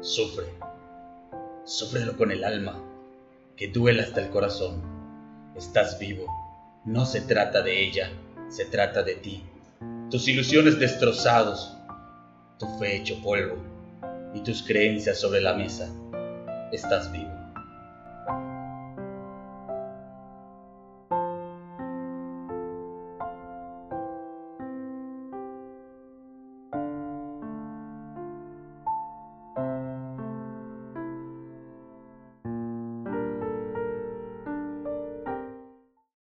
Sufre, súfrelo con el alma, que duela hasta el corazón. Estás vivo, no se trata de ella, se trata de ti. Tus ilusiones destrozados, tu fe hecho polvo y tus creencias sobre la mesa. Estás vivo.